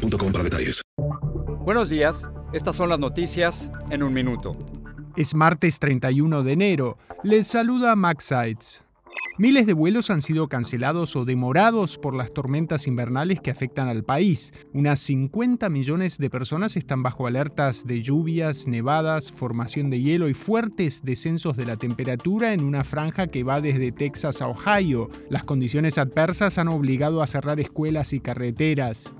para detalles. Buenos días, estas son las noticias en un minuto. Es martes 31 de enero. Les saluda Max Sides. Miles de vuelos han sido cancelados o demorados por las tormentas invernales que afectan al país. Unas 50 millones de personas están bajo alertas de lluvias, nevadas, formación de hielo y fuertes descensos de la temperatura en una franja que va desde Texas a Ohio. Las condiciones adversas han obligado a cerrar escuelas y carreteras.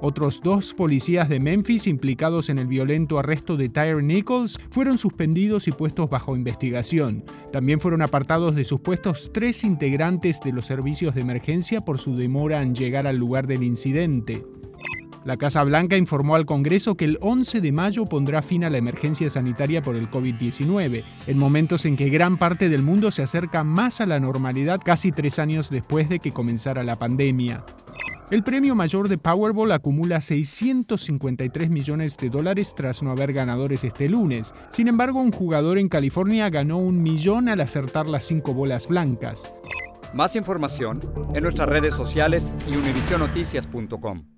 Otros dos policías de Memphis implicados en el violento arresto de Tyre Nichols fueron suspendidos y puestos bajo investigación. También fueron apartados de sus puestos tres integrantes de los servicios de emergencia por su demora en llegar al lugar del incidente. La Casa Blanca informó al Congreso que el 11 de mayo pondrá fin a la emergencia sanitaria por el COVID-19, en momentos en que gran parte del mundo se acerca más a la normalidad casi tres años después de que comenzara la pandemia. El premio mayor de Powerball acumula 653 millones de dólares tras no haber ganadores este lunes. Sin embargo, un jugador en California ganó un millón al acertar las cinco bolas blancas. Más información en nuestras redes sociales y univisionoticias.com.